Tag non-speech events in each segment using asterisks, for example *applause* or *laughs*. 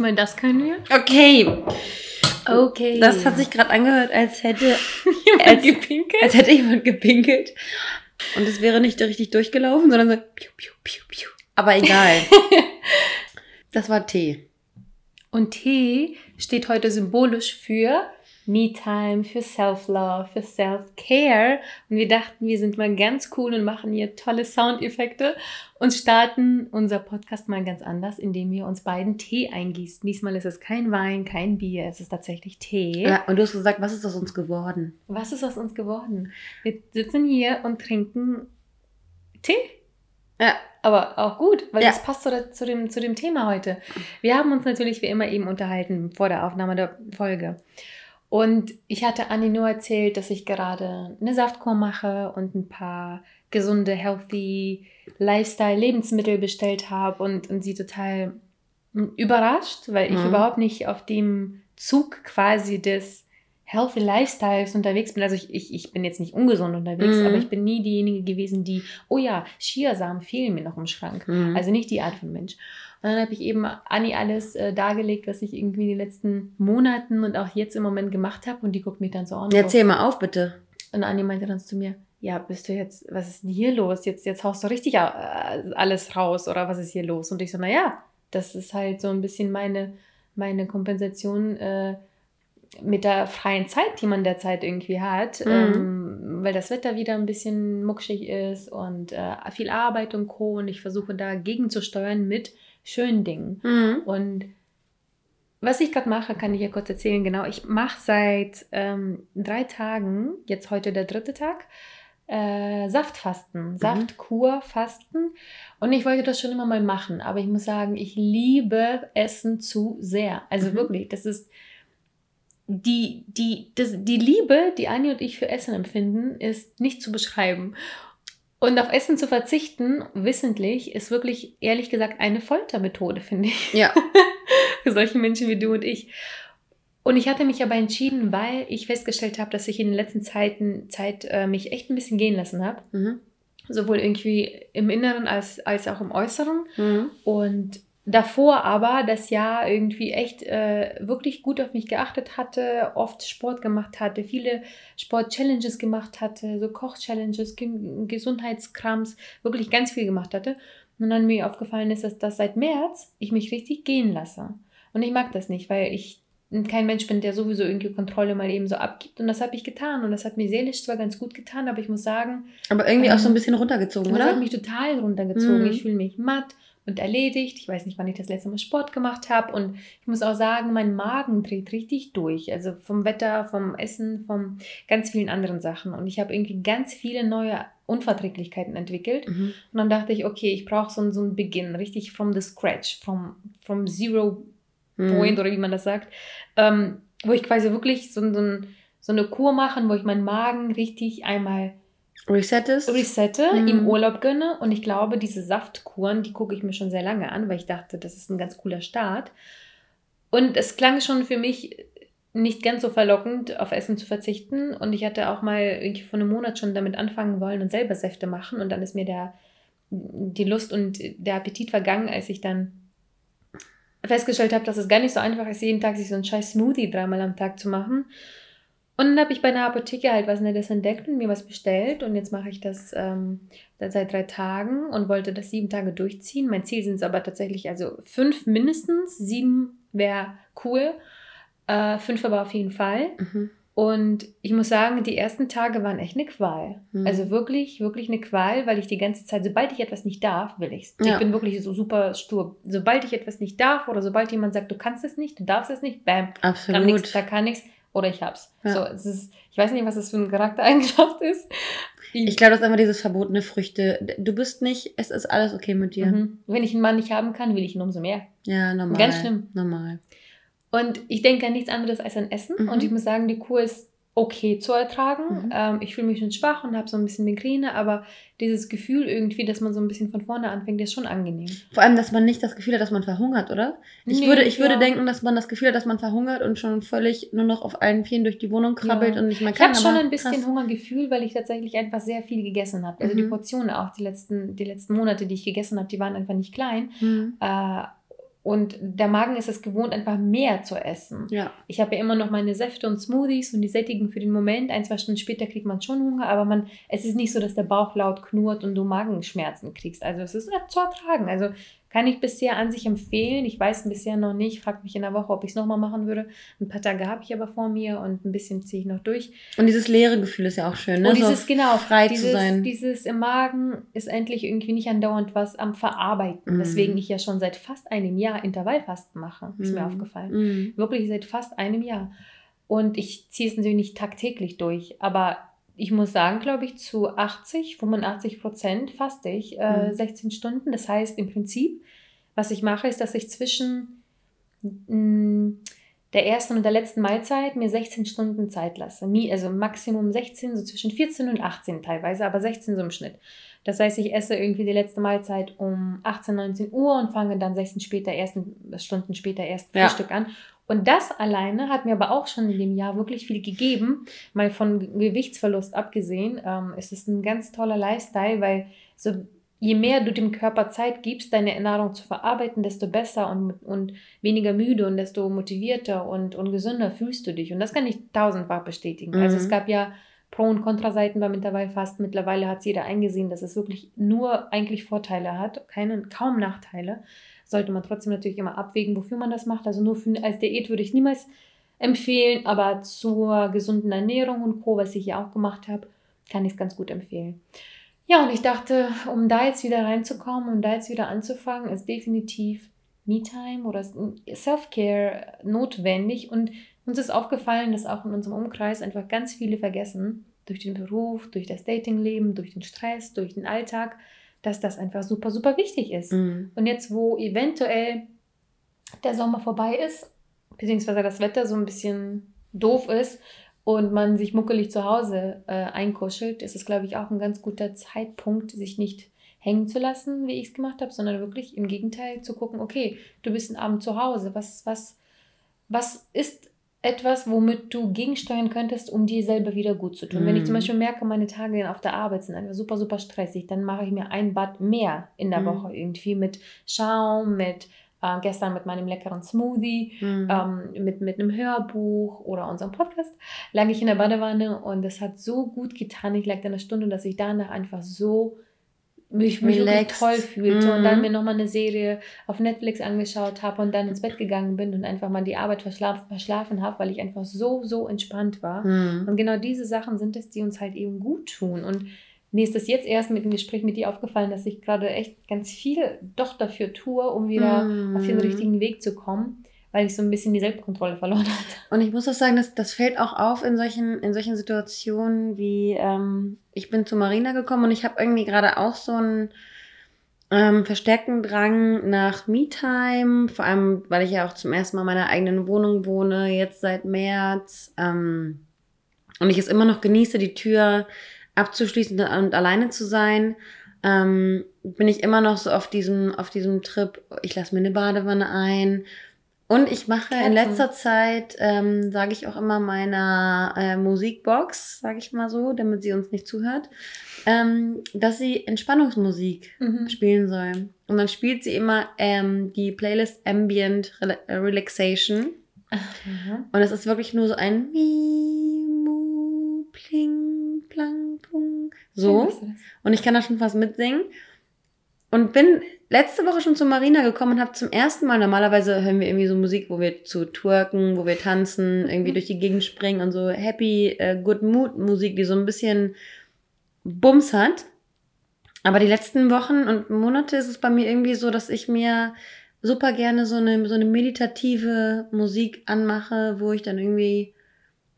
Mal das können wir. Okay. Okay. Das hat sich gerade angehört, als hätte, *laughs* jemand als- gepinkelt. als hätte jemand gepinkelt. Und es wäre nicht richtig durchgelaufen, sondern so piu, piu, piu, piu. Aber egal. *laughs* Das war Tee. Und T steht heute symbolisch für Me-Time, für Self-Love, für Self-Care. Und wir dachten, wir sind mal ganz cool und machen hier tolle Soundeffekte und starten unser Podcast mal ganz anders, indem wir uns beiden Tee eingießen. Diesmal ist es kein Wein, kein Bier, es ist tatsächlich Tee. Ja, und du hast gesagt, was ist aus uns geworden? Was ist aus uns geworden? Wir sitzen hier und trinken Tee. Ja. Aber auch gut, weil Ja. das passt zu, zu, dem, zu dem Thema heute. Wir haben uns natürlich wie immer eben unterhalten vor der Aufnahme der Folge. Und ich hatte Anni nur erzählt, dass ich gerade eine Saftkur mache und ein paar gesunde, healthy Lifestyle-Lebensmittel bestellt habe und, und sie total überrascht, weil ich Mhm. überhaupt nicht auf dem Zug quasi des Healthy Lifestyles unterwegs bin. Also ich, ich, ich bin jetzt nicht ungesund unterwegs, Mhm. aber ich bin nie diejenige gewesen, die, oh ja, Chiasamen fehlen mir noch im Schrank. Mhm. Also nicht die Art von Mensch. Und dann habe ich eben Anni alles äh, dargelegt, was ich irgendwie in den letzten Monaten und auch jetzt im Moment gemacht habe. Und die guckt mich dann so an. Erzähl mal auf, bitte. Und Anni meinte dann zu mir, ja, bist du jetzt, was ist denn hier los? Jetzt, jetzt haust du richtig äh, alles raus oder was ist hier los? Und ich so, naja, das ist halt so ein bisschen meine, meine Kompensation äh, mit der freien Zeit, die man derzeit irgendwie hat, Mhm. ähm, weil das Wetter wieder ein bisschen muckschig ist und äh, viel Arbeit und Co. Und ich versuche dagegen zu steuern mit schönen Dingen. Mhm. Und was ich gerade mache, kann ich ja kurz erzählen. Genau, ich mache seit ähm, drei Tagen, jetzt heute der dritte Tag, äh, Saftfasten, Saftkurfasten. Und ich wollte das schon immer mal machen, aber ich muss sagen, ich liebe Essen zu sehr. Also Mhm. wirklich, das ist die, die, das, die Liebe, die Anni und ich für Essen empfinden, ist nicht zu beschreiben. Und auf Essen zu verzichten, wissentlich, ist wirklich, ehrlich gesagt, eine Foltermethode, finde ich Ja. *laughs* für solche Menschen wie du und ich. Und ich hatte mich aber entschieden, weil ich festgestellt habe, dass ich in den letzten Zeiten Zeit äh, mich echt ein bisschen gehen lassen habe. Mhm. Sowohl irgendwie im Inneren als, als auch im Äußeren. Mhm. Und davor aber das Jahr irgendwie echt äh, wirklich gut auf mich geachtet hatte, oft Sport gemacht hatte, viele Sport-Challenges gemacht hatte, so Koch-Challenges, Ge- Gesundheitskrams, wirklich ganz viel gemacht hatte. Und dann mir aufgefallen ist, dass das seit März ich mich richtig gehen lasse. Und ich mag das nicht, weil ich kein Mensch bin, der sowieso irgendwie Kontrolle mal eben so abgibt. Und das habe ich getan. Und das hat mir seelisch zwar ganz gut getan, aber ich muss sagen, Aber irgendwie auch so Ähm, ein bisschen runtergezogen, das hat oder? mich total runtergezogen. Mhm. Ich fühle mich matt und erledigt. Ich weiß nicht, wann ich das letzte Mal Sport gemacht habe. Und ich muss auch sagen, mein Magen dreht richtig durch. Also vom Wetter, vom Essen, von ganz vielen anderen Sachen. Und ich habe irgendwie ganz viele neue Unverträglichkeiten entwickelt. Mhm. Und dann dachte ich, okay, ich brauche so, einen- so einen Beginn, richtig from the scratch, from, from zero Mhm. Point oder wie man das sagt, ähm, wo ich quasi wirklich so, so, so eine Kur machen, wo ich meinen Magen richtig einmal Resettest? resette, Mhm. im Urlaub gönne. Und ich glaube, diese Saftkuren, die gucke ich mir schon sehr lange an, weil ich dachte, das ist ein ganz cooler Start. Und es klang schon für mich nicht ganz so verlockend, auf Essen zu verzichten. Und ich hatte auch mal irgendwie vor einem Monat schon damit anfangen wollen und selber Säfte machen. Und dann ist mir der, die Lust und der Appetit vergangen, als ich dann festgestellt habe, dass es gar nicht so einfach ist, jeden Tag sich so einen scheiß Smoothie dreimal am Tag zu machen. Und dann habe ich bei einer Apotheke halt was Nettes entdeckt und mir was bestellt. Und jetzt mache ich das ähm, seit drei Tagen und wollte das sieben Tage durchziehen. Mein Ziel sind es aber tatsächlich also fünf mindestens. Sieben wäre cool. Äh, fünf aber auf jeden Fall. Mhm. Und ich muss sagen, die ersten Tage waren echt eine Qual. Mhm. Also wirklich, wirklich eine Qual, weil ich die ganze Zeit, sobald ich etwas nicht darf, will ich's. Ja. Ich bin wirklich so super stur. Sobald ich etwas nicht darf oder sobald jemand sagt, du kannst es nicht, du darfst es nicht, bam, Absolut. da kann nichts oder ich hab's. Ja. So, es ist, ich weiß nicht, was das für eine Charaktereigenschaft *laughs* ist. Ich glaube, das ist immer dieses verbotene Früchte. Du bist nicht, es ist alles okay mit dir. Mhm. Wenn ich einen Mann nicht haben kann, will ich ihn umso mehr. Ja, normal. Ganz schlimm. Normal. Und ich denke an nichts anderes als an Essen. Mhm. Und ich muss sagen, die Kur ist okay zu ertragen. Mhm. Ähm, ich fühle mich schon schwach und habe so ein bisschen Migräne, aber dieses Gefühl irgendwie, dass man so ein bisschen von vorne anfängt, ist schon angenehm. Vor allem, dass man nicht das Gefühl hat, dass man verhungert, oder? Ich Nee, würde, ich würde ja. denken, dass man das Gefühl hat, dass man verhungert und schon völlig nur noch auf allen Vieren durch die Wohnung krabbelt Ja. und nicht mehr Ich kann. habe schon ein bisschen krass. Hungergefühl, weil ich tatsächlich einfach sehr viel gegessen habe. Also die Mhm. Portionen auch die letzten, die letzten Monate, die ich gegessen habe, die waren einfach nicht klein. Hm. Äh, und der Magen ist es gewohnt, einfach mehr zu essen. Ja. Ich habe ja immer noch meine Säfte und Smoothies und die sättigen für den Moment. Ein, zwei Stunden später kriegt man schon Hunger, aber man, es ist nicht so, dass der Bauch laut knurrt und du Magenschmerzen kriegst. Also es ist äh, zu ertragen. Also kann ich bisher an sich empfehlen. Ich weiß bisher noch nicht. Fragt mich in der Woche, ob ich es nochmal machen würde. Ein paar Tage habe ich aber vor mir und ein bisschen ziehe ich noch durch. Und dieses leere Gefühl ist ja auch schön, ne? Und dieses, so genau, frei dieses, zu sein. dieses im Magen ist endlich irgendwie nicht andauernd was am Verarbeiten. Mhm. Weswegen ich ja schon seit fast einem Jahr Intervallfasten mache. Ist mir Mhm. aufgefallen. Mhm. Wirklich seit fast einem Jahr. Und ich ziehe es natürlich nicht tagtäglich durch, aber ich muss sagen, glaube ich, zu 80, 85 Prozent faste ich äh, Mhm. 16 Stunden. Das heißt, im Prinzip, was ich mache, ist, dass ich zwischen mh, der ersten und der letzten Mahlzeit mir 16 Stunden Zeit lasse. Also Maximum 16, so zwischen 14 und 18 teilweise, aber 16 so im Schnitt. Das heißt, ich esse irgendwie die letzte Mahlzeit um 18, 19 Uhr und fange dann 16 später, ersten, Stunden später erst Ja. Frühstück an. Und das alleine hat mir aber auch schon in dem Jahr wirklich viel gegeben. Mal von Gewichtsverlust abgesehen, ähm, es ist ein ganz toller Lifestyle, weil so je mehr du dem Körper Zeit gibst, deine Ernährung zu verarbeiten, desto besser und, und weniger müde und desto motivierter und, und gesünder fühlst du dich. Und das kann ich tausendfach bestätigen. Also Mhm. es gab ja Pro- und Kontraseiten beim Intervallfasten. Mittlerweile hat es jeder eingesehen, dass es wirklich nur eigentlich Vorteile hat, keine, kaum Nachteile. Sollte man trotzdem natürlich immer abwägen, wofür man das macht. Also nur für, als Diät würde ich niemals empfehlen, aber zur gesunden Ernährung und Co., was ich ja auch gemacht habe, kann ich es ganz gut empfehlen. Ja, und ich dachte, um da jetzt wieder reinzukommen, um da jetzt wieder anzufangen, ist definitiv Me-Time oder Self-Care notwendig. Und uns ist aufgefallen, dass auch in unserem Umkreis einfach ganz viele vergessen, durch den Beruf, durch das Datingleben, durch den Stress, durch den Alltag, dass das einfach super, super wichtig ist. Mhm. Und jetzt, wo eventuell der Sommer vorbei ist, beziehungsweise das Wetter so ein bisschen doof ist und man sich muckelig zu Hause äh, einkuschelt, ist es, glaube ich, auch ein ganz guter Zeitpunkt, sich nicht hängen zu lassen, wie ich es gemacht habe, sondern wirklich im Gegenteil zu gucken, okay, du bist einen Abend zu Hause, was, was, was ist etwas, womit du gegensteuern könntest, um dir selber wieder gut zu tun. Wenn ich zum Mhm. Beispiel merke, meine Tage auf der Arbeit sind einfach super, super stressig, dann mache ich mir ein Bad mehr in der Mhm. Woche irgendwie mit Schaum, mit äh, gestern mit meinem leckeren Smoothie, Mhm. ähm, mit, mit einem Hörbuch oder unserem Podcast, lag ich in der Badewanne und es hat so gut getan. Ich lag da eine Stunde, dass ich danach einfach so mich, mich Relaxed. toll fühlte und dann Mhm. mir nochmal eine Serie auf Netflix angeschaut habe und dann ins Bett gegangen bin und einfach mal die Arbeit verschlafen, verschlafen habe, weil ich einfach so, so entspannt war. Mhm. Und genau diese Sachen sind es, die uns halt eben gut tun. Und mir ist das jetzt erst mit dem Gespräch mit dir aufgefallen, dass ich gerade echt ganz viel doch dafür tue, um wieder Mhm. auf den richtigen Weg zu kommen, weil ich so ein bisschen die Selbstkontrolle verloren *laughs* hatte. Und ich muss auch sagen, das, das fällt auch auf in solchen, in solchen Situationen wie, ähm, ich bin zu Marina gekommen und ich habe irgendwie gerade auch so einen ähm, verstärkten Drang nach Me-Time, vor allem, weil ich ja auch zum ersten Mal in meiner eigenen Wohnung wohne, jetzt seit März. Ähm, und ich es immer noch genieße, die Tür abzuschließen und alleine zu sein. Ähm, bin ich immer noch so auf diesem, auf diesem Trip, ich lasse mir eine Badewanne ein, und ich mache in Kerzen. letzter Zeit, ähm, sage ich auch immer meiner äh, Musikbox, sage ich mal so, damit sie uns nicht zuhört, ähm, dass sie Entspannungsmusik spielen soll. Und dann spielt sie immer ähm, die Playlist Ambient Rela äh, Relaxation. Mhm. Und es ist wirklich nur so ein Mi, Mu, Pling, Plang, Pung. So. Und ich kann da schon fast mitsingen. Und bin letzte Woche schon zu Marina gekommen und habe zum ersten Mal, normalerweise hören wir irgendwie so Musik, wo wir zu twerken, wo wir tanzen, irgendwie durch die Gegend springen und so Happy, uh, Good Mood Musik, die so ein bisschen Bums hat. Aber die letzten Wochen und Monate ist es bei mir irgendwie so, dass ich mir super gerne so eine, so eine meditative Musik anmache, wo ich dann irgendwie,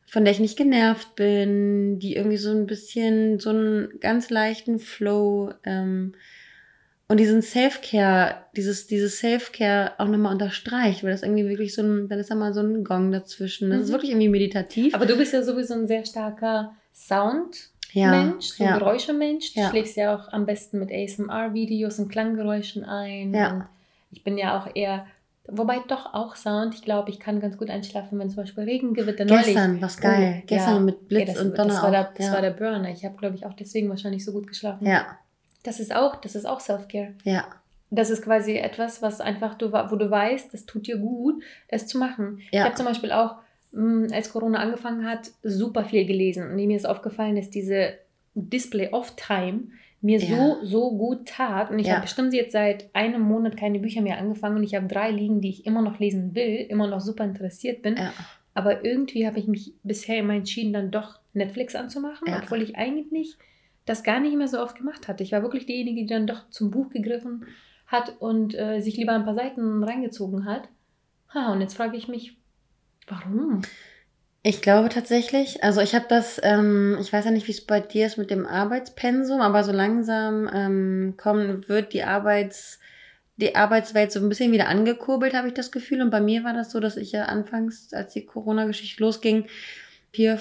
von der ich nicht genervt bin, die irgendwie so ein bisschen, so einen ganz leichten Flow, ähm, und diesen Self-Care, dieses, dieses Self-Care auch nochmal unterstreicht, weil das irgendwie wirklich so ein, dann ist da mal so ein Gong dazwischen. Das mhm. ist wirklich irgendwie meditativ. Aber du bist ja sowieso ein sehr starker Sound. Ja, Mensch, so ein Geräuschemensch. Du ja. schläfst ja auch am besten mit ASMR-Videos und Klanggeräuschen ein. Ja. Und ich bin ja auch eher, wobei doch auch Sound. Ich glaube, ich kann ganz gut einschlafen, wenn zum Beispiel Regengewitter Gestern, was geil. Oh, Gestern ja. mit Blitz okay, das, und Donner. Das, war der, das war der Burner. Ich habe, glaube ich, auch deswegen wahrscheinlich so gut geschlafen. Ja. Das ist auch, das ist auch Self-Care. Ja. Das ist quasi etwas, was einfach du, wo du weißt, das tut dir gut, es zu machen. Ja. Ich habe zum Beispiel auch, mm, als Corona angefangen hat, super viel gelesen. Und mir ist aufgefallen, dass diese Display-Off-Time mir ja. so, so gut tat. Und ich ja. habe bestimmt jetzt seit einem Monat keine Bücher mehr angefangen und ich habe drei liegen, die ich immer noch lesen will, immer noch super interessiert bin. Ja. Aber irgendwie habe ich mich bisher immer entschieden, dann doch Netflix anzumachen, obwohl ich eigentlich das gar nicht mehr so oft gemacht hatte. Ich war wirklich diejenige, die dann doch zum Buch gegriffen hat und äh, sich lieber ein paar Seiten reingezogen hat. Ha, und jetzt frage ich mich, warum? Ich glaube tatsächlich, also ich habe das, ähm, ich weiß ja nicht, wie es bei dir ist mit dem Arbeitspensum, aber so langsam ähm, kommen, wird die Arbeits, die Arbeitswelt so ein bisschen wieder angekurbelt, habe ich das Gefühl. Und bei mir war das so, dass ich ja anfangs, als die Corona-Geschichte losging, vier,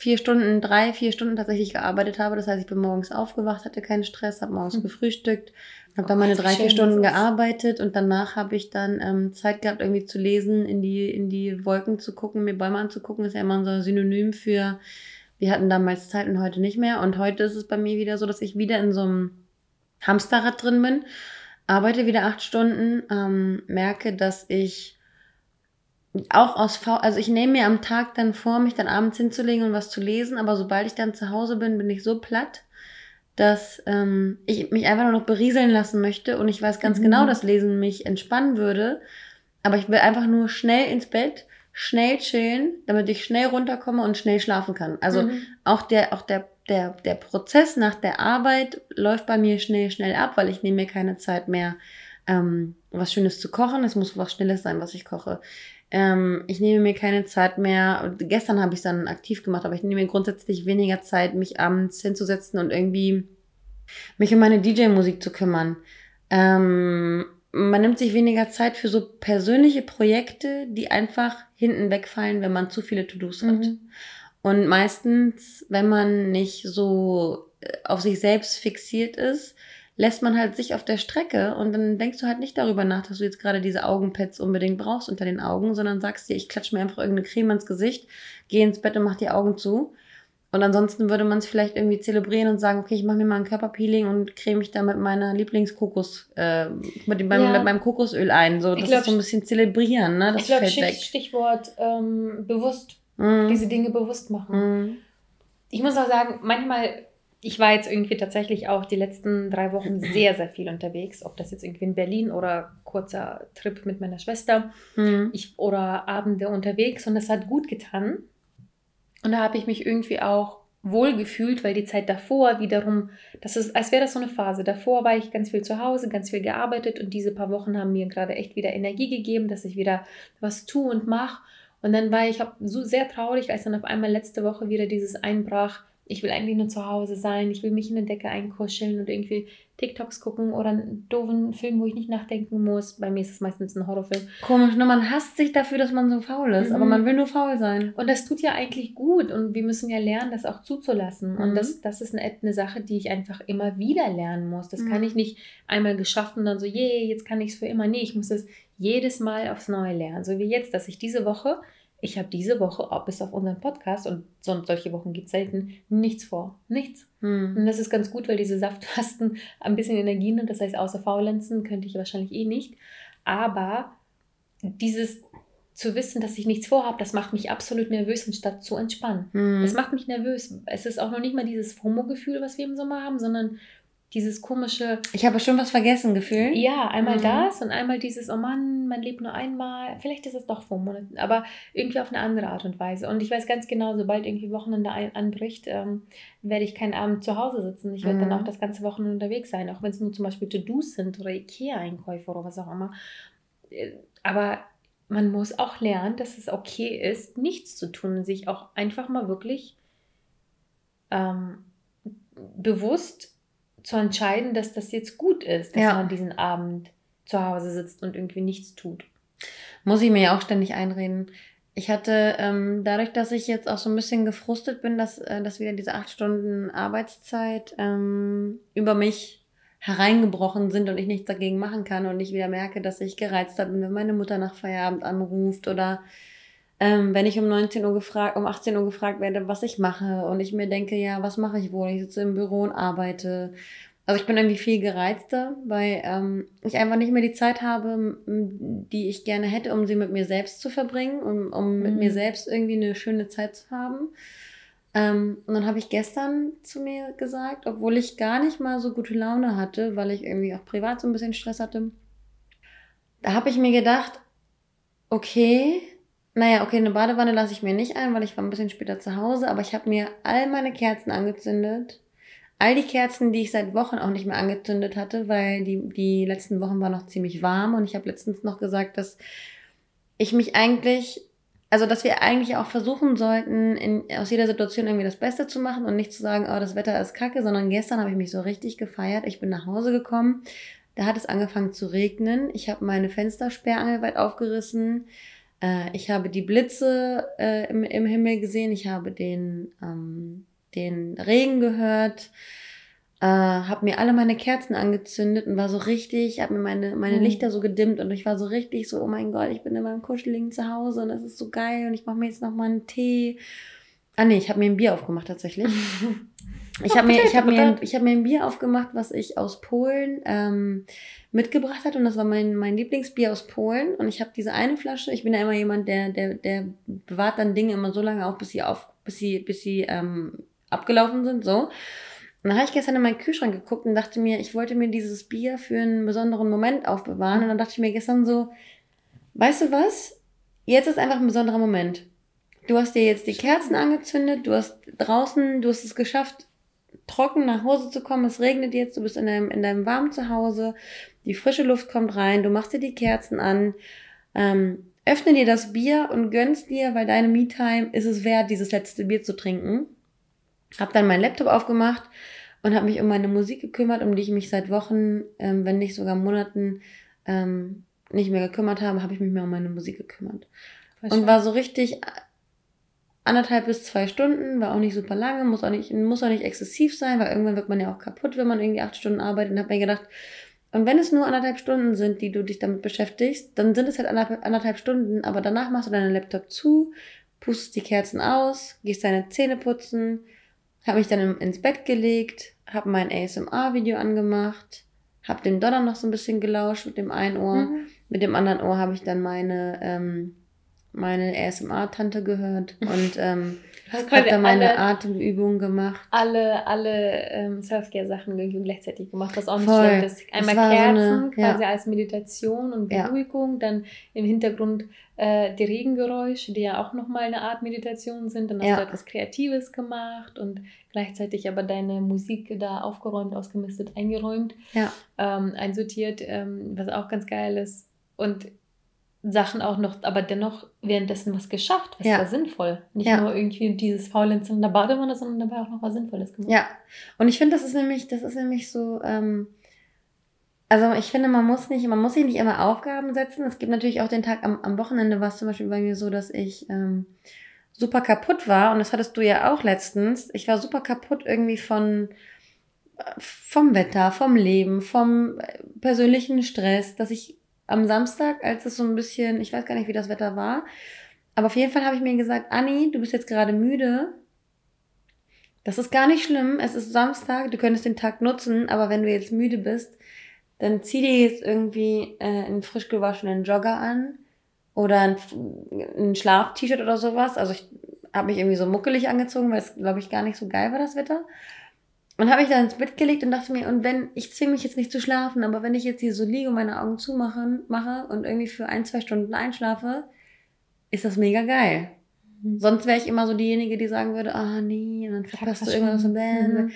vier Stunden, drei, vier Stunden tatsächlich gearbeitet habe. Das heißt, ich bin morgens aufgewacht, hatte keinen Stress, habe morgens mhm. gefrühstückt, habe oh, dann meine drei, vier Stunden gearbeitet und danach habe ich dann ähm, Zeit gehabt, irgendwie zu lesen, in die, in die Wolken zu gucken, mir Bäume anzugucken. ist ja immer so ein Synonym für, wir hatten damals Zeit und heute nicht mehr. Und heute ist es bei mir wieder so, dass ich wieder in so einem Hamsterrad drin bin, arbeite wieder acht Stunden, ähm, merke, dass ich auch aus V, also ich nehme mir am Tag dann vor, mich dann abends hinzulegen und was zu lesen, aber sobald ich dann zu Hause bin, bin ich so platt, dass ähm, ich mich einfach nur noch berieseln lassen möchte und ich weiß ganz mhm. genau, dass Lesen mich entspannen würde, aber ich will einfach nur schnell ins Bett, schnell chillen, damit ich schnell runterkomme und schnell schlafen kann. Also mhm. auch der, auch der, der, der Prozess nach der Arbeit läuft bei mir schnell, schnell ab, weil ich nehme mir keine Zeit mehr, ähm, was Schönes zu kochen. Es muss was Schnelles sein, was ich koche. Ähm, ich nehme mir keine Zeit mehr. Gestern habe ich es dann aktiv gemacht, aber ich nehme mir grundsätzlich weniger Zeit, mich abends hinzusetzen und irgendwie mich um meine DJ-Musik zu kümmern. Ähm, man nimmt sich weniger Zeit für so persönliche Projekte, die einfach hinten wegfallen, wenn man zu viele To-Dos hat. Mhm. Und meistens, wenn man nicht so äh, auf sich selbst fixiert ist, lässt man halt sich auf der Strecke und dann denkst du halt nicht darüber nach, dass du jetzt gerade diese Augenpads unbedingt brauchst unter den Augen, sondern sagst dir, ich klatsche mir einfach irgendeine Creme ins Gesicht, geh ins Bett und mach die Augen zu. Und ansonsten würde man es vielleicht irgendwie zelebrieren und sagen, okay, ich mache mir mal ein Körperpeeling und creme mich da mit meiner Lieblingskokos, äh, mit, ja. mit meinem Kokosöl ein. So, das glaub, ist so ein bisschen zelebrieren, ne? Das ich glaube, Stich, Stichwort ähm, bewusst, mm. diese Dinge bewusst machen. Mm. Ich muss auch sagen, manchmal ich war jetzt irgendwie tatsächlich auch die letzten drei Wochen *clears throat* sehr, sehr viel unterwegs. Ob das jetzt irgendwie in Berlin oder kurzer Trip mit meiner Schwester mhm. ich, oder Abende unterwegs. Und das hat gut getan. Und da habe ich mich irgendwie auch wohl gefühlt, weil die Zeit davor wiederum, das ist, als wäre das so eine Phase. Davor war ich ganz viel zu Hause, ganz viel gearbeitet und diese paar Wochen haben mir gerade echt wieder Energie gegeben, dass ich wieder was tue und mache. Und dann war ich so sehr traurig, als dann auf einmal letzte Woche wieder dieses einbrach, ich will eigentlich nur zu Hause sein, ich will mich in eine Decke einkuscheln und irgendwie TikToks gucken oder einen doofen Film, wo ich nicht nachdenken muss. Bei mir ist es meistens ein Horrorfilm. Komisch, nur man hasst sich dafür, dass man so faul ist, mhm. aber man will nur faul sein. Und das tut ja eigentlich gut und wir müssen ja lernen, das auch zuzulassen. Mhm. Und das, das ist eine, eine Sache, die ich einfach immer wieder lernen muss. Das mhm. kann ich nicht einmal geschafft und dann so, je, jetzt kann ich es für immer. Nee, ich muss es jedes Mal aufs Neue lernen. So wie jetzt, dass ich diese Woche ich habe diese Woche, bis auf unseren Podcast, und solche Wochen gibt es selten, nichts vor. Nichts. Hm. Und das ist ganz gut, weil diese Saftfasten *laughs* ein bisschen Energie nimmt. Das heißt, außer Faulenzen könnte ich wahrscheinlich eh nicht. Aber dieses zu wissen, dass ich nichts vorhabe, das macht mich absolut nervös, anstatt zu entspannen. Hm. Das macht mich nervös. Es ist auch noch nicht mal dieses FOMO-Gefühl, was wir im Sommer haben, sondern dieses komische. Ich habe schon was vergessen gefühlt. Ja, einmal mhm. das und einmal dieses, oh Mann, man lebt nur einmal. Vielleicht ist es doch vor Monaten, aber irgendwie auf eine andere Art und Weise. Und ich weiß ganz genau, sobald irgendwie Wochenende anbricht, ähm, werde ich keinen Abend zu Hause sitzen. Ich werde mhm. dann auch das ganze Wochenende unterwegs sein, auch wenn es nur zum Beispiel To-Dos sind oder Ikea-Einkäufe oder was auch immer. Äh, aber man muss auch lernen, dass es okay ist, nichts zu tun und sich auch einfach mal wirklich ähm, bewusst zu entscheiden, dass das jetzt gut ist, dass ja. man diesen Abend zu Hause sitzt und irgendwie nichts tut. Muss ich mir ja auch ständig einreden. Ich hatte ähm, dadurch, dass ich jetzt auch so ein bisschen gefrustet bin, dass, äh, dass wieder diese acht Stunden Arbeitszeit ähm, über mich hereingebrochen sind und ich nichts dagegen machen kann und ich wieder merke, dass ich gereizt habe, wenn meine Mutter nach Feierabend anruft oder ähm, wenn ich um 19 Uhr gefragt, um 18 Uhr gefragt werde, was ich mache und ich mir denke, ja, was mache ich wohl? Ich sitze im Büro und arbeite. Also ich bin irgendwie viel gereizter, weil ähm, ich einfach nicht mehr die Zeit habe, die ich gerne hätte, um sie mit mir selbst zu verbringen, um, um mhm. mit mir mhm. selbst irgendwie eine schöne Zeit zu haben. Ähm, und dann habe ich gestern zu mir gesagt, obwohl ich gar nicht mal so gute Laune hatte, weil ich irgendwie auch privat so ein bisschen Stress hatte, da habe ich mir gedacht, okay, naja, okay, eine Badewanne lasse ich mir nicht ein, weil ich war ein bisschen später zu Hause, aber ich habe mir all meine Kerzen angezündet. All die Kerzen, die ich seit Wochen auch nicht mehr angezündet hatte, weil die, die letzten Wochen war noch ziemlich warm und ich habe letztens noch gesagt, dass ich mich eigentlich also dass wir eigentlich auch versuchen sollten, in, aus jeder Situation irgendwie das Beste zu machen und nicht zu sagen, oh, das Wetter ist kacke, sondern gestern habe ich mich so richtig gefeiert. Ich bin nach Hause gekommen, da hat es angefangen zu regnen. Ich habe meine Fenstersperrangel weit aufgerissen. Äh, ich habe die Blitze äh, im, im Himmel gesehen. Ich habe den, ähm, den Regen gehört äh, habe mir alle meine Kerzen angezündet und war so richtig, habe mir meine, meine mhm. Lichter so gedimmt und ich war so richtig so, oh mein Gott, ich bin in meinem kuscheligen Zuhause und das ist so geil und ich mache mir jetzt noch mal einen Tee. Ah nee, ich habe mir ein Bier aufgemacht tatsächlich. *laughs* Ich habe mir, ich hab mir, ich hab mir ein Bier aufgemacht, was ich aus Polen ähm, mitgebracht hat und das war mein, mein Lieblingsbier aus Polen und ich habe diese eine Flasche, ich bin ja immer jemand, der, der, der bewahrt dann Dinge immer so lange auf, bis sie auf, bis sie, bis sie ähm, abgelaufen sind, so. Und dann habe ich gestern in meinen Kühlschrank geguckt und dachte mir, ich wollte mir dieses Bier für einen besonderen Moment aufbewahren. Und dann dachte ich mir gestern so, weißt du was? Jetzt ist einfach ein besonderer Moment. Du hast dir jetzt die Kerzen angezündet, du hast draußen, du hast es geschafft, trocken nach Hause zu kommen. Es regnet jetzt, du bist in deinem, in deinem warmen Zuhause, die frische Luft kommt rein, du machst dir die Kerzen an. Ähm, öffne dir das Bier und gönnst dir, weil deine Me-Time ist es wert, dieses letzte Bier zu trinken. Habe dann meinen Laptop aufgemacht und habe mich um meine Musik gekümmert, um die ich mich seit Wochen, ähm, wenn nicht sogar Monaten ähm, nicht mehr gekümmert habe, habe ich mich mehr um meine Musik gekümmert. Und war so richtig anderthalb bis zwei Stunden, war auch nicht super lange, muss auch nicht, muss auch nicht exzessiv sein, weil irgendwann wird man ja auch kaputt, wenn man irgendwie acht Stunden arbeitet. Und habe mir gedacht, und wenn es nur anderthalb Stunden sind, die du dich damit beschäftigst, dann sind es halt anderthalb, anderthalb Stunden, aber danach machst du deinen Laptop zu, pustest die Kerzen aus, gehst deine Zähne putzen, habe mich dann ins Bett gelegt, habe mein ASMR-Video angemacht, habe dem Donner noch so ein bisschen gelauscht mit dem einen Ohr. Mhm. Mit dem anderen Ohr habe ich dann meine, ähm, meine ASMR-Tante gehört *laughs* und ähm, habe dann meine Atemübungen gemacht. Alle, alle ähm, Selfcare-Sachen gleichzeitig gemacht, was auch nicht Voll. schlecht ist. Einmal Kerzen, so eine, quasi ja. als Meditation und Beruhigung, ja. dann im Hintergrund äh, die Regengeräusche, die ja auch nochmal eine Art Meditation sind. Dann hast ja. du etwas Kreatives gemacht und gleichzeitig aber deine Musik da aufgeräumt, ausgemistet, eingeräumt, ja. ähm, einsortiert, ähm, was auch ganz geil ist. Und Sachen auch noch, aber dennoch währenddessen was geschafft, was ja. war sinnvoll. Nicht ja. nur irgendwie dieses Faulenzen in der Badewanne, sondern dabei auch noch was Sinnvolles gemacht. Ja, und ich finde, das ist nämlich, das ist nämlich so, ähm, also ich finde, man muss nicht, man muss sich nicht immer Aufgaben setzen. Es gibt natürlich auch den Tag am, am Wochenende, war es zum Beispiel bei mir so, dass ich ähm, super kaputt war und das hattest du ja auch letztens. Ich war super kaputt irgendwie von vom Wetter, vom Leben, vom äh, persönlichen Stress, dass ich am Samstag, als es so ein bisschen, ich weiß gar nicht, wie das Wetter war, aber auf jeden Fall habe ich mir gesagt, Anni, du bist jetzt gerade müde. Das ist gar nicht schlimm. Es ist Samstag, du könntest den Tag nutzen, aber wenn du jetzt müde bist, dann zieh dir jetzt irgendwie äh, einen frisch gewaschenen Jogger an oder ein, ein Schlaf-T-Shirt oder sowas. Also ich habe mich irgendwie so muckelig angezogen, weil es, glaube ich, gar nicht so geil war, das Wetter. Und habe ich dann ins Bett gelegt und dachte mir, und wenn, ich zwinge mich jetzt nicht zu schlafen, aber wenn ich jetzt hier so liege und meine Augen zumache mache und irgendwie für ein, zwei Stunden einschlafe, ist das mega geil. Mhm. Sonst wäre ich immer so diejenige, die sagen würde, ah nee, und dann verpasst du irgendwas und mhm.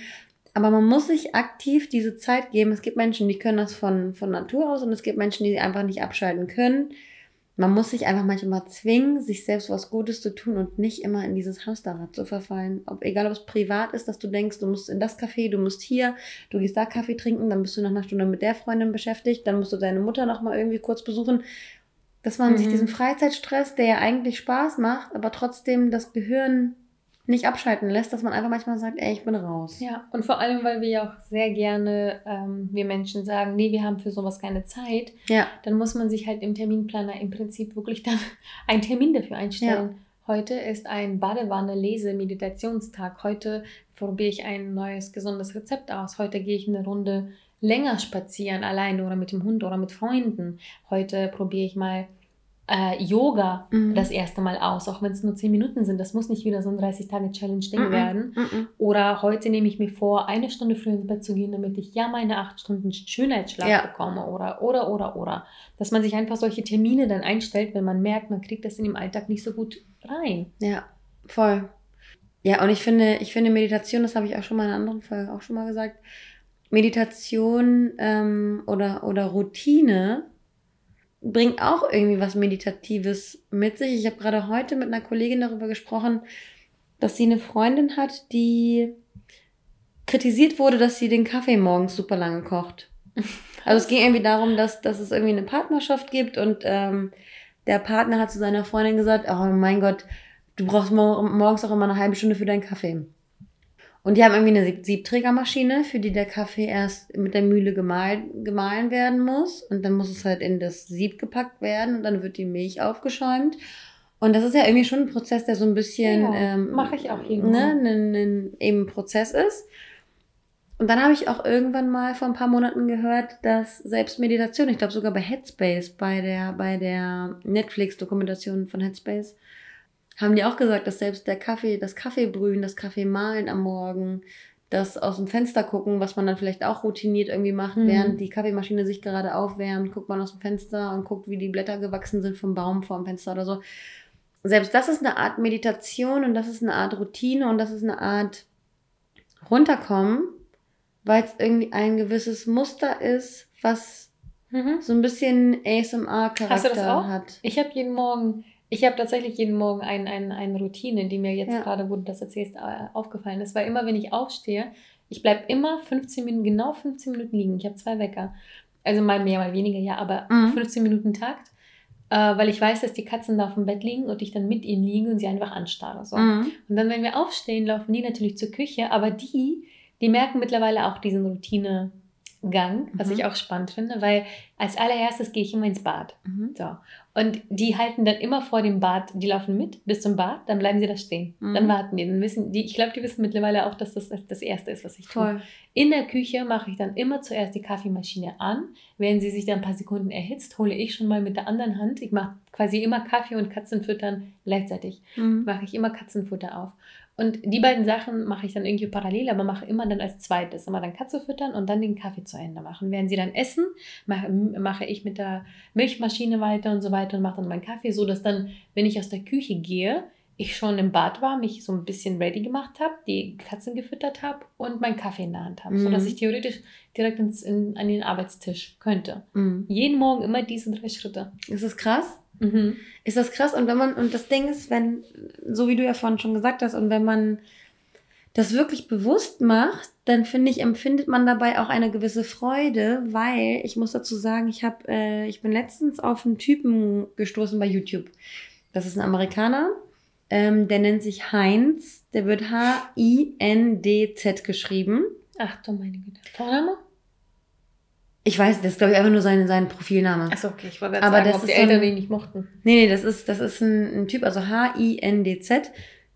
Aber man muss sich aktiv diese Zeit geben. Es gibt Menschen, die können das von, von Natur aus und es gibt Menschen, die einfach nicht abschalten können. Man muss sich einfach manchmal zwingen, sich selbst was Gutes zu tun und nicht immer in dieses Hamsterrad zu verfallen. Ob, egal, ob es privat ist, dass du denkst, du musst in das Café, du musst hier, du gehst da Kaffee trinken, dann bist du nach einer Stunde mit der Freundin beschäftigt, dann musst du deine Mutter noch mal irgendwie kurz besuchen. Dass man mhm. sich diesen Freizeitstress, der ja eigentlich Spaß macht, aber trotzdem das Gehirn nicht abschalten lässt, dass man einfach manchmal sagt, ey, ich bin raus. Ja, und vor allem, weil wir ja auch sehr gerne, ähm, wir Menschen sagen, nee, wir haben für sowas keine Zeit, ja. dann muss man sich halt im Terminplaner im Prinzip wirklich dann *laughs* einen Termin dafür einstellen. Ja. Heute ist ein Badewanne-Lese-Meditationstag. Heute probiere ich ein neues, gesundes Rezept aus. Heute gehe ich eine Runde länger spazieren, alleine oder mit dem Hund oder mit Freunden. Heute probiere ich mal äh, Yoga mhm. das erste Mal aus, auch wenn es nur 10 Minuten sind. Das muss nicht wieder so ein 30-Tage-Challenge-Ding mhm. werden. Mhm. Oder heute nehme ich mir vor, eine Stunde früher ins Bett zu gehen, damit ich ja meine 8 Stunden Schönheitsschlaf ja. bekomme. Oder, oder, oder, oder. Dass man sich einfach solche Termine dann einstellt, wenn man merkt, man kriegt das in dem Alltag nicht so gut rein. Ja, voll. Ja, und ich finde, ich finde Meditation, das habe ich auch schon mal in einer anderen Folge auch schon mal gesagt, Meditation ähm, oder, oder Routine bringt auch irgendwie was Meditatives mit sich. Ich habe gerade heute mit einer Kollegin darüber gesprochen, dass sie eine Freundin hat, die kritisiert wurde, dass sie den Kaffee morgens super lange kocht. *laughs* Also es ging irgendwie darum, dass, dass es irgendwie eine Partnerschaft gibt und ähm, der Partner hat zu seiner Freundin gesagt, oh mein Gott, du brauchst morgens auch immer eine halbe Stunde für deinen Kaffee. Und die haben irgendwie eine Siebträgermaschine, für die der Kaffee erst mit der Mühle gemahlen, gemahlen werden muss. Und dann muss es halt in das Sieb gepackt werden und dann wird die Milch aufgeschäumt. Und das ist ja irgendwie schon ein Prozess, der so ein bisschen. Ja, ähm, Mache ich auch. Ne, ein, ein, eben Prozess ist. Und dann habe ich auch irgendwann mal vor ein paar Monaten gehört, dass selbst Meditation, ich glaube sogar bei Headspace, bei der, bei der Netflix-Dokumentation von Headspace, haben die auch gesagt, dass selbst der Kaffee, das Kaffeebrühen, das Kaffeemahlen am Morgen, das aus dem Fenster gucken, was man dann vielleicht auch routiniert irgendwie macht, mhm. während die Kaffeemaschine sich gerade aufwärmt, guckt man aus dem Fenster und guckt, wie die Blätter gewachsen sind vom Baum vor dem Fenster oder so. Selbst das ist eine Art Meditation und das ist eine Art Routine und das ist eine Art runterkommen, weil es irgendwie ein gewisses Muster ist, was mhm. so ein bisschen ASMR-Charakter hat. Ich habe jeden Morgen ich habe tatsächlich jeden Morgen ein, ein, eine Routine, die mir jetzt ja. gerade, wo du das erzählst, äh, aufgefallen ist. Weil immer, wenn ich aufstehe, ich bleibe immer 15 Minuten, genau 15 Minuten liegen. Ich habe zwei Wecker. Also mal mehr, mal weniger, ja, aber mhm. 15 Minuten Takt. Äh, weil ich weiß, dass die Katzen da auf dem Bett liegen und ich dann mit ihnen liege und sie einfach anstarre. So. Mhm. Und dann, wenn wir aufstehen, laufen die natürlich zur Küche, aber die, die merken mittlerweile auch diesen Routine. Gang, was mhm. ich auch spannend finde, weil als allererstes gehe ich immer ins Bad. Mhm. So. Und die halten dann immer vor dem Bad, die laufen mit bis zum Bad, dann bleiben sie da stehen. Mhm. Dann warten die. Dann wissen die, ich glaube, die wissen mittlerweile auch, dass das das Erste ist, was ich Voll. tue. In der Küche mache ich dann immer zuerst die Kaffeemaschine an. Wenn sie sich dann ein paar Sekunden erhitzt, hole ich schon mal mit der anderen Hand. Ich mache quasi immer Kaffee und Katzenfüttern gleichzeitig. Mhm. Mache ich immer Katzenfutter auf. Und die beiden Sachen mache ich dann irgendwie parallel, aber mache immer dann als zweites. Immer dann Katze füttern und dann den Kaffee zu Ende machen. Während sie dann essen, mache, mache ich mit der Milchmaschine weiter und so weiter und mache dann meinen Kaffee, so dass dann, wenn ich aus der Küche gehe, ich schon im Bad war, mich so ein bisschen ready gemacht habe, die Katzen gefüttert habe und meinen Kaffee in der Hand habe, mhm. sodass ich theoretisch direkt ins, in, an den Arbeitstisch könnte. Mhm. Jeden Morgen immer diese drei Schritte. Ist das krass? Mhm. Ist das krass? Und wenn man, und das Ding ist, wenn, so wie du ja vorhin schon gesagt hast, und wenn man das wirklich bewusst macht, dann finde ich, empfindet man dabei auch eine gewisse Freude, weil ich muss dazu sagen, ich habe, äh, ich bin letztens auf einen Typen gestoßen bei YouTube. Das ist ein Amerikaner, ähm, der nennt sich Heinz, der wird H-I-N-D-Z geschrieben. Ach du meine Güte. Vorname? Ich weiß, das ist, glaube ich, einfach nur sein, sein Profilname. Achso, okay, ich wollte gerade sagen, das ob die Eltern ihn nicht mochten. Nee, nee, das ist, das ist ein, ein Typ, also H-I-N-D-Z.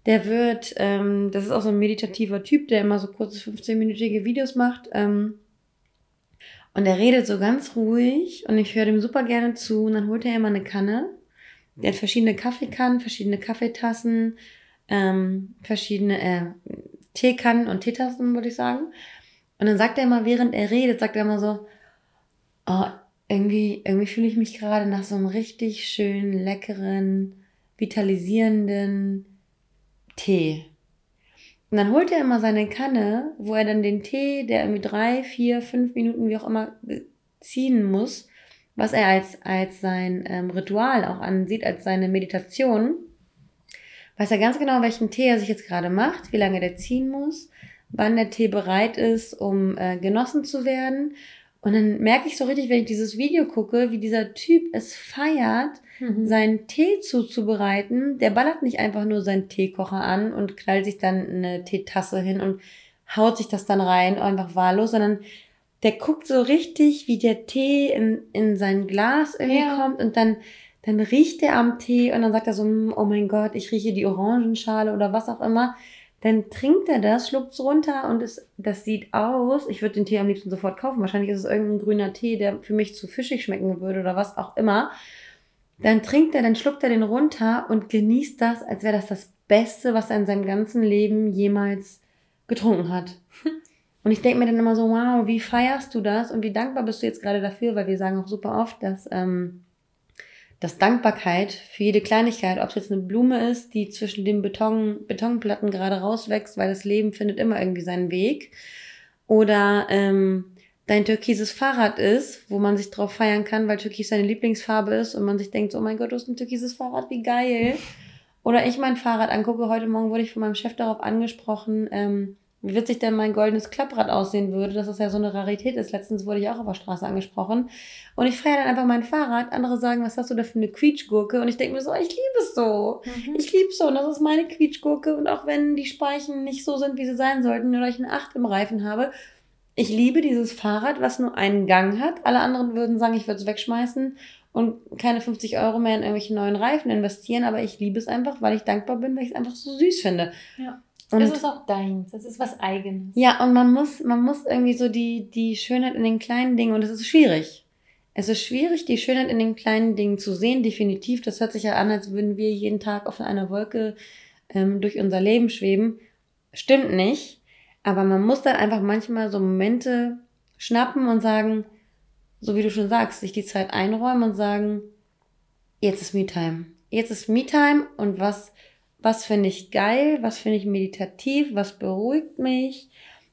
Der wird, ähm, das ist auch so ein meditativer Typ, der immer so kurze 15-minütige Videos macht. Ähm, und er redet so ganz ruhig und ich höre dem super gerne zu. Und dann holt er immer eine Kanne. Der hat verschiedene Kaffeekannen, verschiedene Kaffeetassen, ähm, verschiedene äh, Teekannen und Teetassen, würde ich sagen. Und dann sagt er immer, während er redet, sagt er immer so, oh, irgendwie, irgendwie fühle ich mich gerade nach so einem richtig schönen, leckeren, vitalisierenden Tee. Und dann holt er immer seine Kanne, wo er dann den Tee, der irgendwie drei, vier, fünf Minuten, wie auch immer, ziehen muss, was er als, als sein ähm, Ritual auch ansieht, als seine Meditation, weiß er ganz genau, welchen Tee er sich jetzt gerade macht, wie lange der ziehen muss, wann der Tee bereit ist, um äh, genossen zu werden. Und dann merke ich so richtig, wenn ich dieses Video gucke, wie dieser Typ es feiert, mhm. seinen Tee zuzubereiten. Der ballert nicht einfach nur seinen Teekocher an und knallt sich dann eine Teetasse hin und haut sich das dann rein, einfach wahllos, sondern der guckt so richtig, wie der Tee in, in sein Glas irgendwie ja. kommt und dann, dann riecht er am Tee und dann sagt er so, hm, oh mein Gott, ich rieche die Orangenschale oder was auch immer. Dann trinkt er das, schluckt es runter und es, das sieht aus. Ich würde den Tee am liebsten sofort kaufen. Wahrscheinlich ist es irgendein grüner Tee, der für mich zu fischig schmecken würde oder was auch immer. Dann trinkt er, dann schluckt er den runter und genießt das, als wäre das das Beste, was er in seinem ganzen Leben jemals getrunken hat. *laughs* Und ich denke mir dann immer so, wow, wie feierst du das? Und wie dankbar bist du jetzt gerade dafür, weil wir sagen auch super oft, dass, ähm, dass Dankbarkeit für jede Kleinigkeit, ob es jetzt eine Blume ist, die zwischen den Beton, Betonplatten gerade rauswächst, weil das Leben findet immer irgendwie seinen Weg, oder ähm, dein türkises Fahrrad ist, wo man sich drauf feiern kann, weil Türkis seine Lieblingsfarbe ist und man sich denkt, oh mein Gott, du hast ein türkises Fahrrad, wie geil. Oder ich mein Fahrrad angucke, heute Morgen wurde ich von meinem Chef darauf angesprochen, ähm, wie witzig denn mein goldenes Klapprad aussehen würde, dass das ja so eine Rarität ist. Letztens wurde ich auch auf der Straße angesprochen. Und ich feiere dann einfach mein Fahrrad. Andere sagen, was hast du da für eine Quietschgurke? Und ich denke mir so, ich liebe es so. Mhm. Ich liebe es so. Und das ist meine Quietschgurke. Und auch wenn die Speichen nicht so sind, wie sie sein sollten, oder ich eine Acht im Reifen habe, ich liebe dieses Fahrrad, was nur einen Gang hat. Alle anderen würden sagen, ich würde es wegschmeißen und keine 50 Euro mehr in irgendwelche neuen Reifen investieren. Aber ich liebe es einfach, weil ich dankbar bin, weil ich es einfach so süß finde. Ja. Und es ist auch deins, es ist was eigenes. Ja, und man muss, man muss irgendwie so die, die Schönheit in den kleinen Dingen, und es ist schwierig. Es ist schwierig, die Schönheit in den kleinen Dingen zu sehen, definitiv. Das hört sich ja an, als würden wir jeden Tag auf einer Wolke ähm, durch unser Leben schweben. Stimmt nicht. Aber man muss dann einfach manchmal so Momente schnappen und sagen, so wie du schon sagst, sich die Zeit einräumen und sagen, jetzt ist Me-Time. Jetzt ist Me-Time und was was finde ich geil, was finde ich meditativ, was beruhigt mich,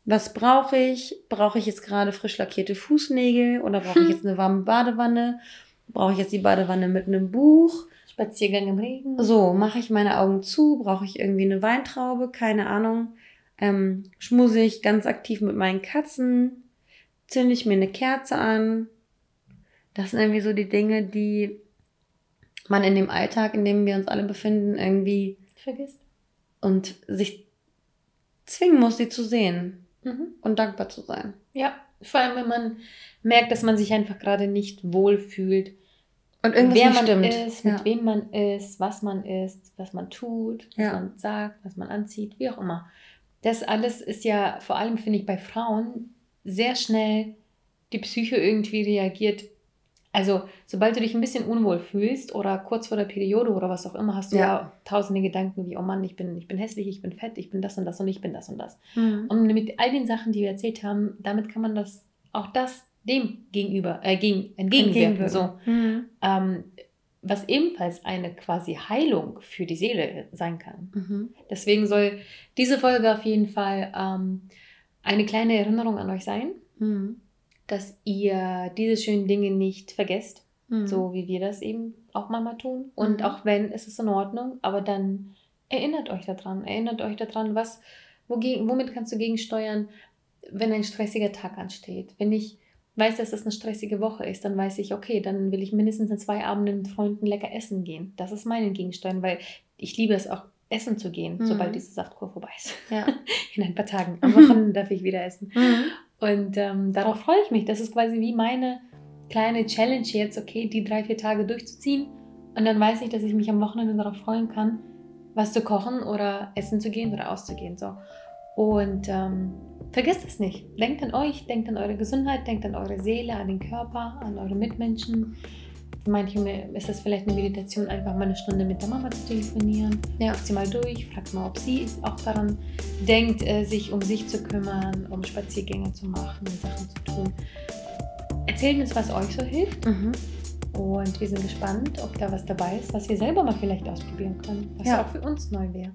was brauche ich, brauche ich jetzt gerade frisch lackierte Fußnägel oder brauche ich *laughs* jetzt eine warme Badewanne, brauche ich jetzt die Badewanne mit einem Buch. Spaziergang im Regen. So, mache ich meine Augen zu, brauche ich irgendwie eine Weintraube, keine Ahnung. Ähm, schmuse ich ganz aktiv mit meinen Katzen, zünde ich mir eine Kerze an. Das sind irgendwie so die Dinge, die man in dem Alltag, in dem wir uns alle befinden, irgendwie vergisst. Und sich zwingen muss, sie zu sehen mhm. und dankbar zu sein. Ja, vor allem, wenn man merkt, dass man sich einfach gerade nicht wohl fühlt. Und irgendwas wer man stimmt. ist, mit wem man ist, was man ist, was man tut, was ja. man sagt, was man anzieht, wie auch immer. Das alles ist ja vor allem, finde ich, bei Frauen sehr schnell die Psyche irgendwie reagiert also, sobald du dich ein bisschen unwohl fühlst oder kurz vor der Periode oder was auch immer, hast du ja, ja tausende Gedanken wie, oh Mann, ich bin, ich bin hässlich, ich bin fett, ich bin das und das und ich bin das und das. Mhm. Und mit all den Sachen, die wir erzählt haben, damit kann man das, auch das dem gegenüber, äh, gegen, entgegenwirken. So. Mhm. Ähm, was ebenfalls eine quasi Heilung für die Seele sein kann. Mhm. Deswegen soll diese Folge auf jeden Fall ähm, eine kleine Erinnerung an euch sein. Mhm dass ihr diese schönen Dinge nicht vergesst, mhm. so wie wir das eben auch manchmal tun. Und mhm. auch wenn, es ist in Ordnung, aber dann erinnert euch daran, erinnert euch daran, was, wogegen, womit kannst du gegensteuern, wenn ein stressiger Tag ansteht. Wenn ich weiß, dass das eine stressige Woche ist, dann weiß ich, okay, dann will ich mindestens in zwei Abenden mit Freunden lecker essen gehen. Das ist mein Gegensteuern, weil ich liebe es auch, essen zu gehen, mhm. sobald diese Saftkur vorbei ist. Ja. *laughs* In ein paar Tagen. Am Wochenende darf ich wieder essen. Mhm. Und ähm, darauf freue ich mich. Das ist quasi wie meine kleine Challenge jetzt, okay, die drei, vier Tage durchzuziehen. Und dann weiß ich, dass ich mich am Wochenende darauf freuen kann, was zu kochen oder essen zu gehen oder auszugehen. So. Und ähm, vergesst es nicht. Denkt an euch, denkt an eure Gesundheit, denkt an eure Seele, an den Körper, an eure Mitmenschen. Manche ist es vielleicht eine Meditation, einfach mal eine Stunde mit der Mama zu telefonieren. Ja. Sie mal durch, fragt mal, ob sie auch daran denkt, äh, sich um sich zu kümmern, um Spaziergänge zu machen Sachen zu tun. Erzählt uns, was euch so hilft. Mhm. Und wir sind gespannt, ob da was dabei ist, was wir selber mal vielleicht ausprobieren können, was ja. auch für uns neu wäre.